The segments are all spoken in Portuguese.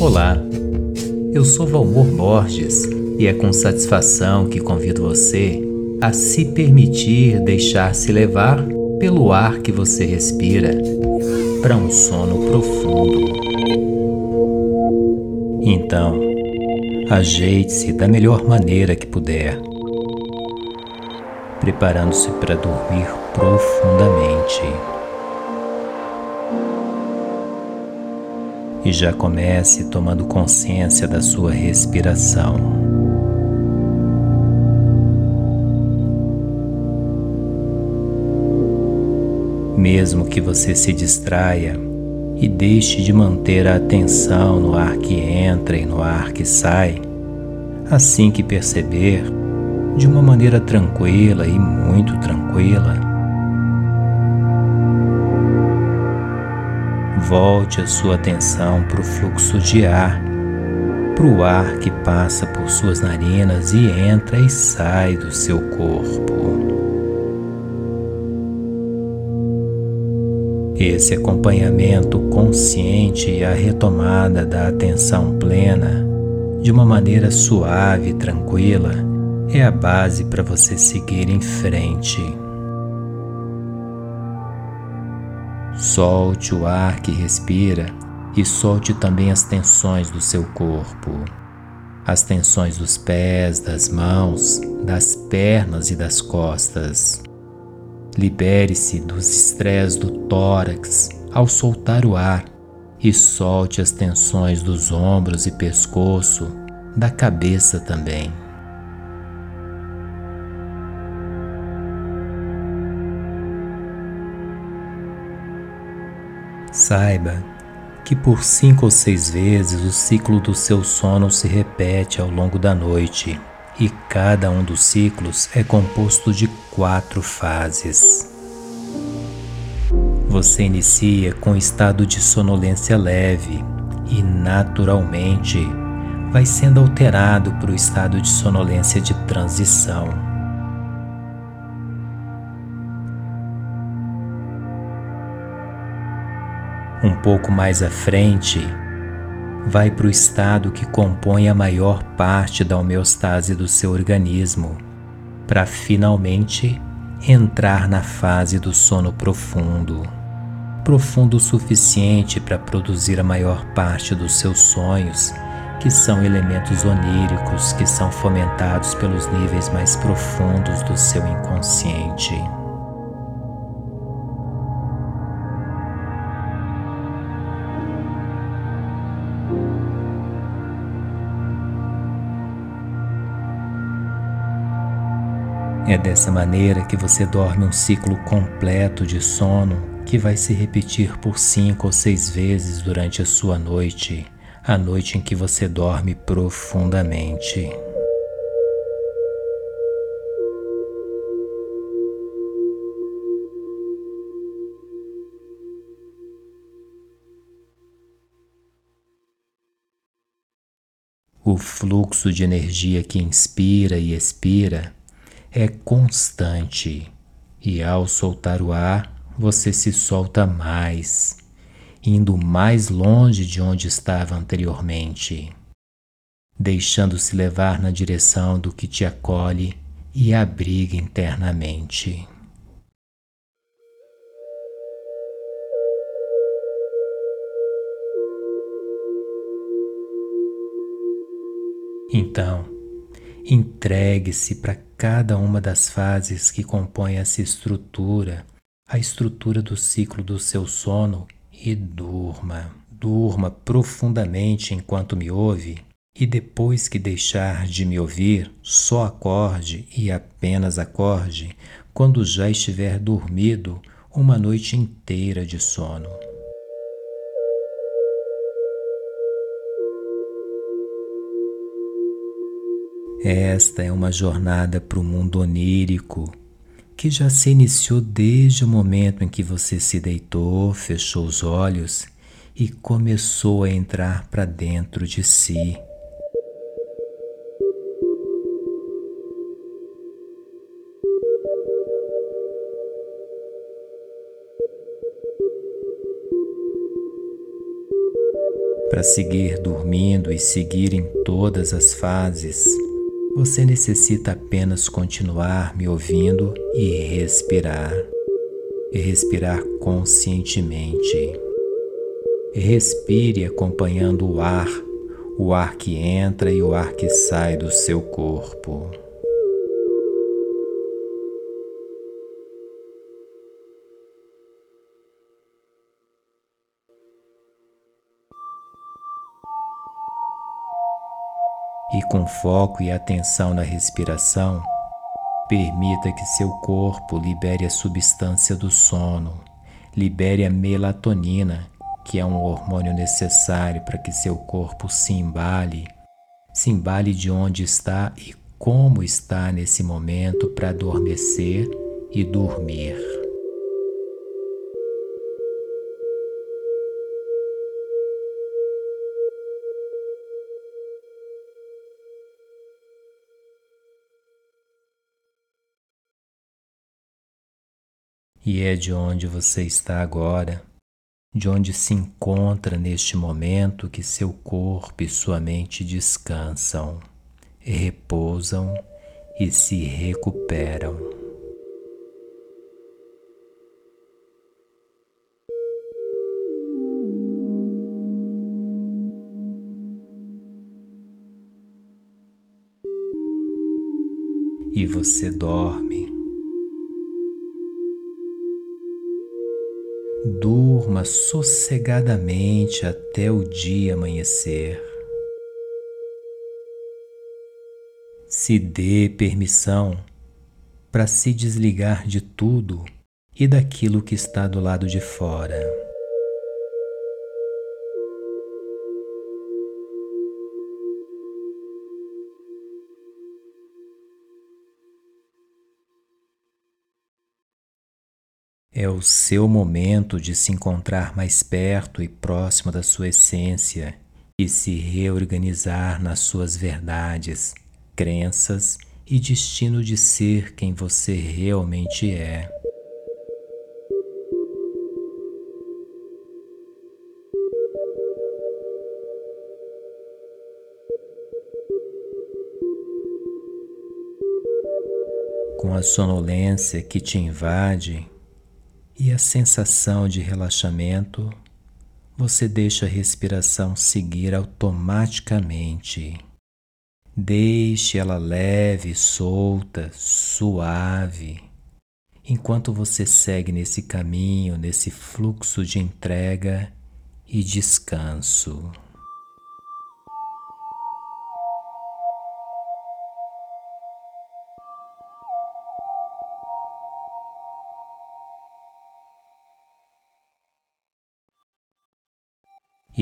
Olá, eu sou Valmor Borges e é com satisfação que convido você a se permitir deixar-se levar pelo ar que você respira para um sono profundo. Então, ajeite-se da melhor maneira que puder, preparando-se para dormir profundamente. E já comece tomando consciência da sua respiração. mesmo que você se distraia e deixe de manter a atenção no ar que entra e no ar que sai, assim que perceber, de uma maneira tranquila e muito tranquila, volte a sua atenção para o fluxo de ar, para o ar que passa por suas narinas e entra e sai do seu corpo. Esse acompanhamento consciente e a retomada da atenção plena, de uma maneira suave e tranquila, é a base para você seguir em frente. Solte o ar que respira e solte também as tensões do seu corpo. As tensões dos pés, das mãos, das pernas e das costas. Libere-se dos estresses do tórax ao soltar o ar e solte as tensões dos ombros e pescoço, da cabeça também. Saiba que por cinco ou seis vezes o ciclo do seu sono se repete ao longo da noite e cada um dos ciclos é composto de quatro fases. Você inicia com estado de sonolência leve e, naturalmente, vai sendo alterado para o estado de sonolência de transição. Um pouco mais à frente, vai para o estado que compõe a maior parte da homeostase do seu organismo, para finalmente entrar na fase do sono profundo. Profundo o suficiente para produzir a maior parte dos seus sonhos, que são elementos oníricos que são fomentados pelos níveis mais profundos do seu inconsciente. É dessa maneira que você dorme um ciclo completo de sono que vai se repetir por cinco ou seis vezes durante a sua noite, a noite em que você dorme profundamente. O fluxo de energia que inspira e expira é constante e ao soltar o ar, você se solta mais, indo mais longe de onde estava anteriormente, deixando-se levar na direção do que te acolhe e abriga internamente. Então, Entregue-se para cada uma das fases que compõem essa estrutura, a estrutura do ciclo do seu sono e durma. Durma profundamente enquanto me ouve e depois que deixar de me ouvir, só acorde e apenas acorde quando já estiver dormido uma noite inteira de sono. Esta é uma jornada para o mundo onírico que já se iniciou desde o momento em que você se deitou, fechou os olhos e começou a entrar para dentro de si. Para seguir dormindo e seguir em todas as fases, você necessita apenas continuar me ouvindo e respirar. E respirar conscientemente. Respire acompanhando o ar, o ar que entra e o ar que sai do seu corpo. Com foco e atenção na respiração, permita que seu corpo libere a substância do sono, libere a melatonina que é um hormônio necessário para que seu corpo se embale, se embale de onde está e como está nesse momento para adormecer e dormir. E é de onde você está agora de onde se encontra neste momento que seu corpo e sua mente descansam, repousam e se recuperam. E você dorme Durma sossegadamente até o dia amanhecer. Se dê permissão para se desligar de tudo e daquilo que está do lado de fora. É o seu momento de se encontrar mais perto e próximo da sua essência e se reorganizar nas suas verdades, crenças e destino de ser quem você realmente é. Com a sonolência que te invade, e a sensação de relaxamento, você deixa a respiração seguir automaticamente. Deixe ela leve, solta, suave, enquanto você segue nesse caminho, nesse fluxo de entrega e descanso.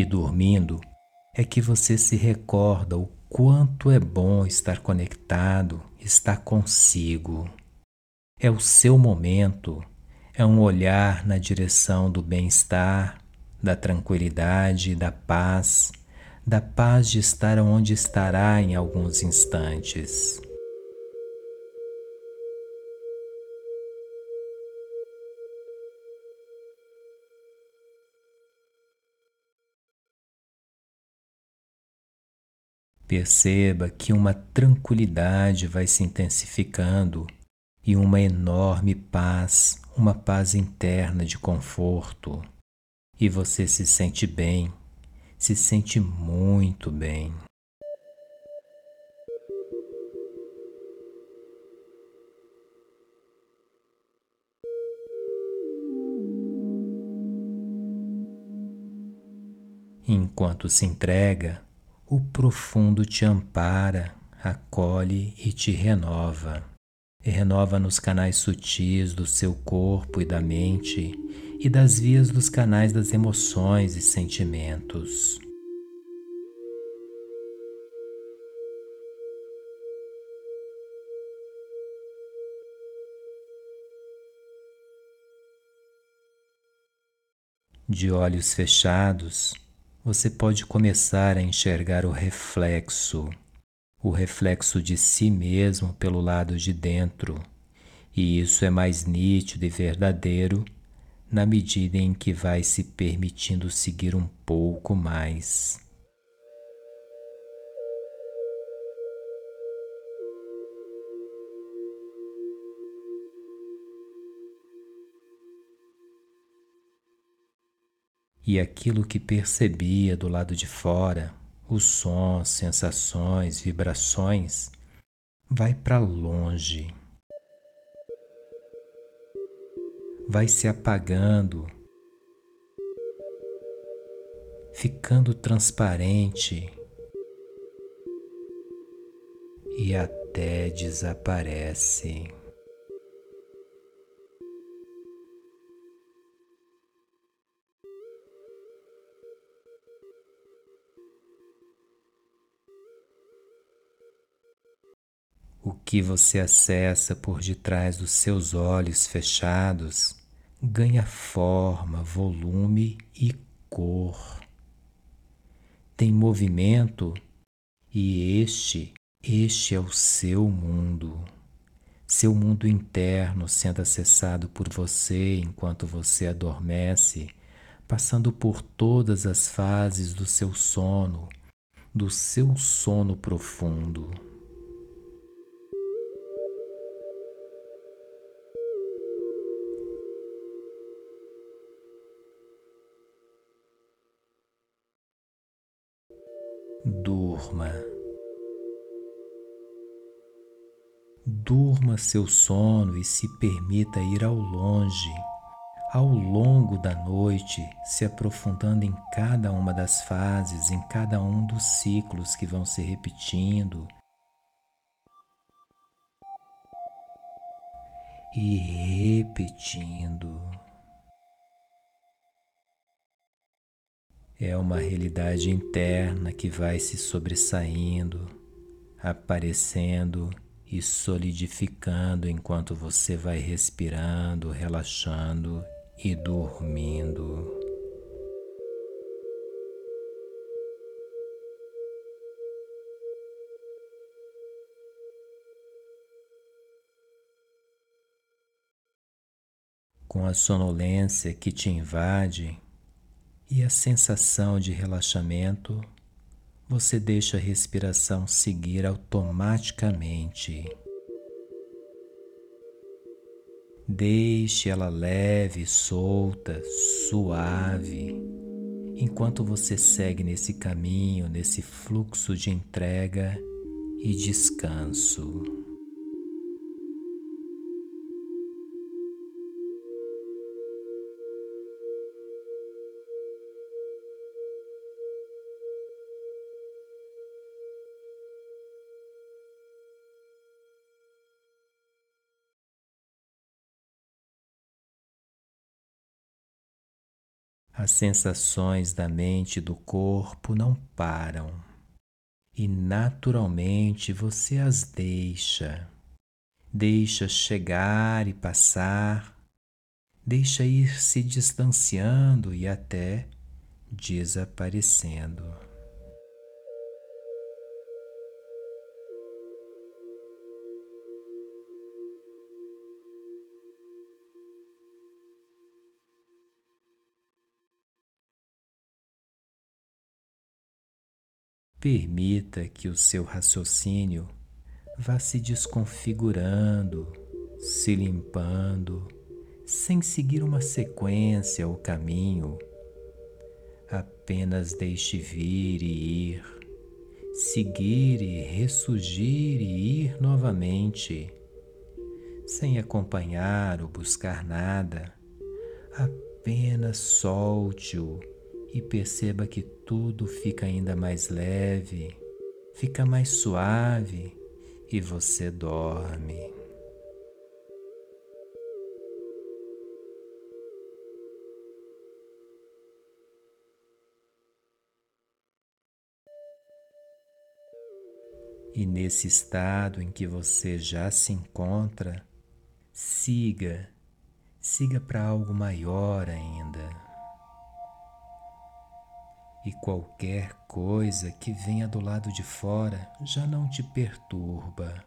E dormindo é que você se recorda o quanto é bom estar conectado, estar consigo. É o seu momento, é um olhar na direção do bem-estar, da tranquilidade, da paz, da paz de estar onde estará em alguns instantes. Perceba que uma tranquilidade vai se intensificando e uma enorme paz, uma paz interna de conforto. E você se sente bem, se sente muito bem. Enquanto se entrega, o profundo te ampara, acolhe e te renova. E renova nos canais sutis do seu corpo e da mente e das vias dos canais das emoções e sentimentos. De olhos fechados, você pode começar a enxergar o reflexo, o reflexo de si mesmo pelo lado de dentro, e isso é mais nítido e verdadeiro na medida em que vai se permitindo seguir um pouco mais. E aquilo que percebia do lado de fora, os sons, sensações, vibrações, vai para longe. Vai se apagando, ficando transparente e até desaparece. O que você acessa por detrás dos seus olhos fechados ganha forma, volume e cor. Tem movimento e este, este é o seu mundo. Seu mundo interno sendo acessado por você enquanto você adormece, passando por todas as fases do seu sono, do seu sono profundo. Durma. Durma seu sono e se permita ir ao longe, ao longo da noite, se aprofundando em cada uma das fases, em cada um dos ciclos que vão se repetindo. E repetindo. É uma realidade interna que vai se sobressaindo, aparecendo e solidificando enquanto você vai respirando, relaxando e dormindo. Com a sonolência que te invade, e a sensação de relaxamento, você deixa a respiração seguir automaticamente. Deixe ela leve, solta, suave, enquanto você segue nesse caminho, nesse fluxo de entrega e descanso. As sensações da mente e do corpo não param e naturalmente você as deixa. Deixa chegar e passar, deixa ir se distanciando e até desaparecendo. Permita que o seu raciocínio vá se desconfigurando, se limpando, sem seguir uma sequência ou caminho. Apenas deixe vir e ir, seguir e ressurgir e ir novamente, sem acompanhar ou buscar nada. Apenas solte-o e perceba que tudo fica ainda mais leve, fica mais suave e você dorme. E nesse estado em que você já se encontra, siga, siga para algo maior ainda e qualquer coisa que venha do lado de fora já não te perturba,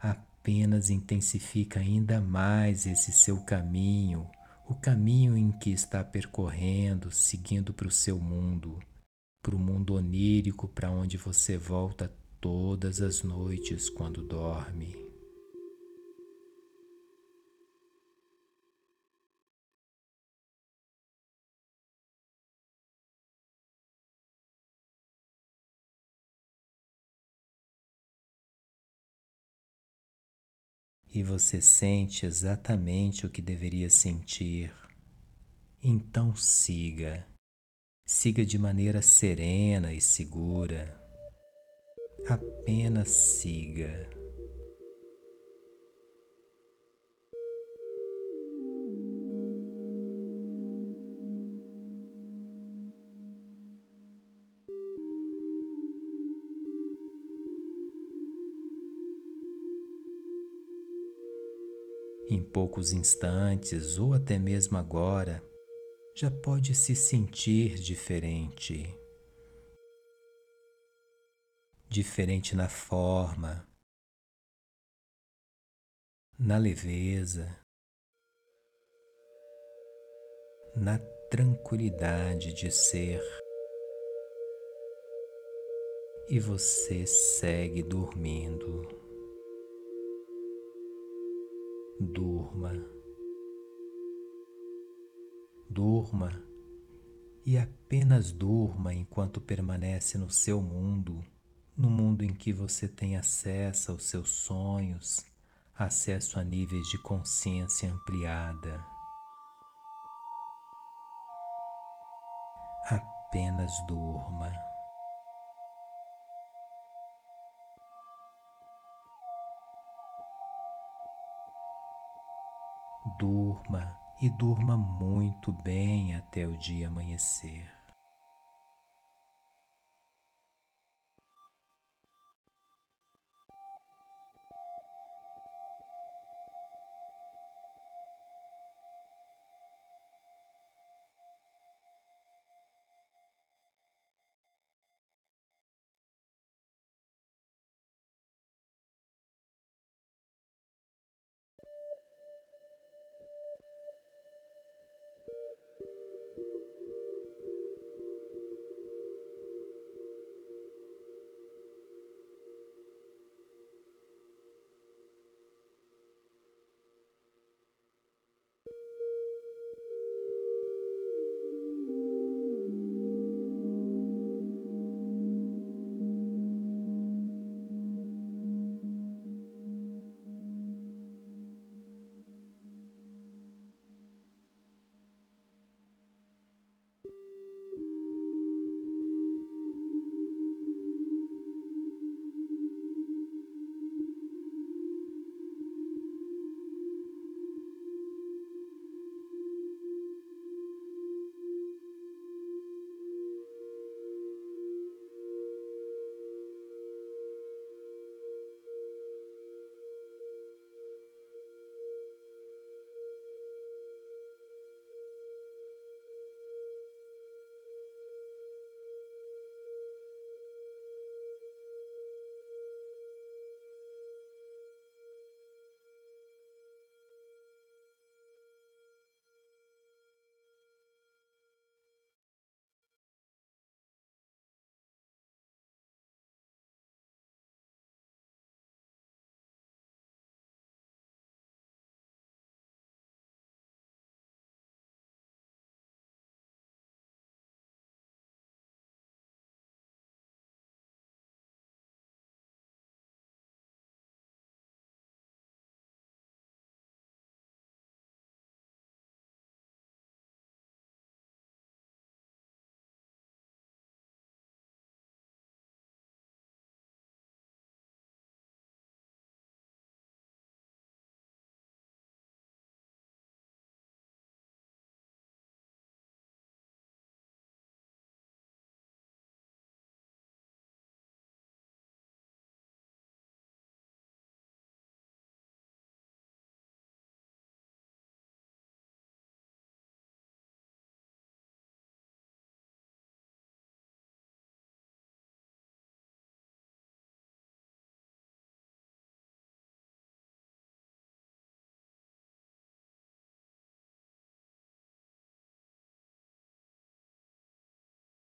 apenas intensifica ainda mais esse seu caminho o caminho em que está percorrendo, seguindo para o seu mundo, para o mundo onírico para onde você volta todas as noites quando dorme. E você sente exatamente o que deveria sentir, então siga. Siga de maneira serena e segura. Apenas siga. Em poucos instantes, ou até mesmo agora, já pode se sentir diferente. Diferente na forma, na leveza, na tranquilidade de ser. E você segue dormindo. Durma, durma e apenas durma enquanto permanece no seu mundo, no mundo em que você tem acesso aos seus sonhos, acesso a níveis de consciência ampliada. Apenas durma. Durma e durma muito bem até o dia amanhecer.